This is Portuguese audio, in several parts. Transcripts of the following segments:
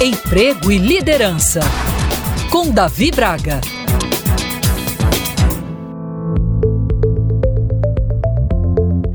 Emprego e liderança. Com Davi Braga.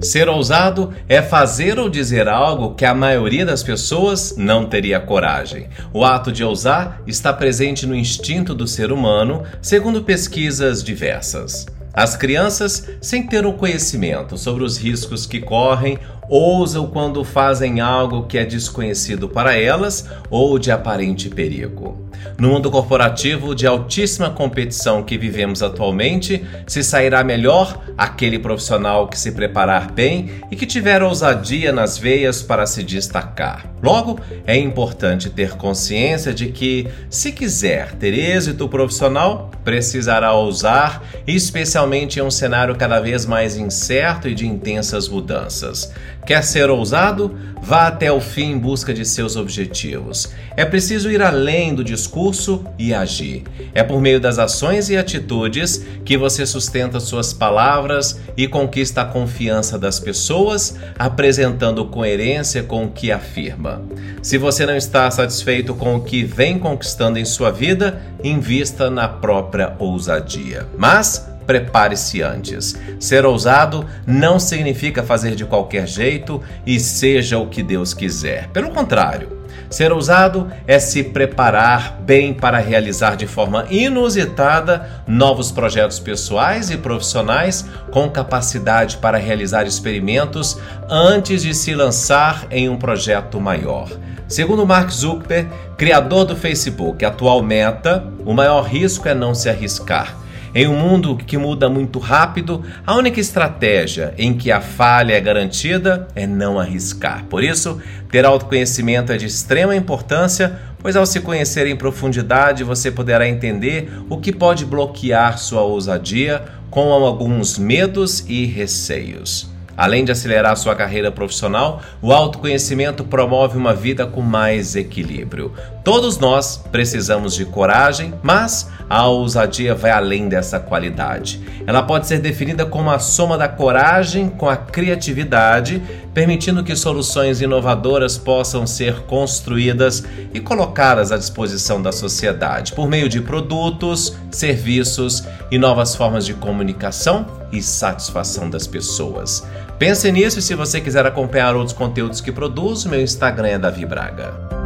Ser ousado é fazer ou dizer algo que a maioria das pessoas não teria coragem. O ato de ousar está presente no instinto do ser humano, segundo pesquisas diversas. As crianças, sem ter o conhecimento sobre os riscos que correm, ousam quando fazem algo que é desconhecido para elas ou de aparente perigo. No mundo corporativo de altíssima competição que vivemos atualmente, se sairá melhor aquele profissional que se preparar bem e que tiver ousadia nas veias para se destacar. Logo, é importante ter consciência de que, se quiser ter êxito profissional, precisará ousar, especialmente em um cenário cada vez mais incerto e de intensas mudanças. Quer ser ousado? Vá até o fim em busca de seus objetivos. É preciso ir além do discurso e agir. É por meio das ações e atitudes que você sustenta suas palavras e conquista a confiança das pessoas, apresentando coerência com o que afirma. Se você não está satisfeito com o que vem conquistando em sua vida, invista na própria ousadia. Mas prepare-se antes. Ser ousado não significa fazer de qualquer jeito e seja o que Deus quiser. Pelo contrário, ser ousado é se preparar bem para realizar de forma inusitada novos projetos pessoais e profissionais com capacidade para realizar experimentos antes de se lançar em um projeto maior. Segundo Mark Zuckerberg, criador do Facebook, atual Meta, o maior risco é não se arriscar. Em um mundo que muda muito rápido, a única estratégia em que a falha é garantida é não arriscar. Por isso, ter autoconhecimento é de extrema importância, pois ao se conhecer em profundidade você poderá entender o que pode bloquear sua ousadia com alguns medos e receios. Além de acelerar sua carreira profissional, o autoconhecimento promove uma vida com mais equilíbrio. Todos nós precisamos de coragem, mas a ousadia vai além dessa qualidade. Ela pode ser definida como a soma da coragem com a criatividade, permitindo que soluções inovadoras possam ser construídas e colocadas à disposição da sociedade por meio de produtos, serviços e novas formas de comunicação e satisfação das pessoas. Pense nisso e se você quiser acompanhar outros conteúdos que produzo, meu Instagram é Davi Braga.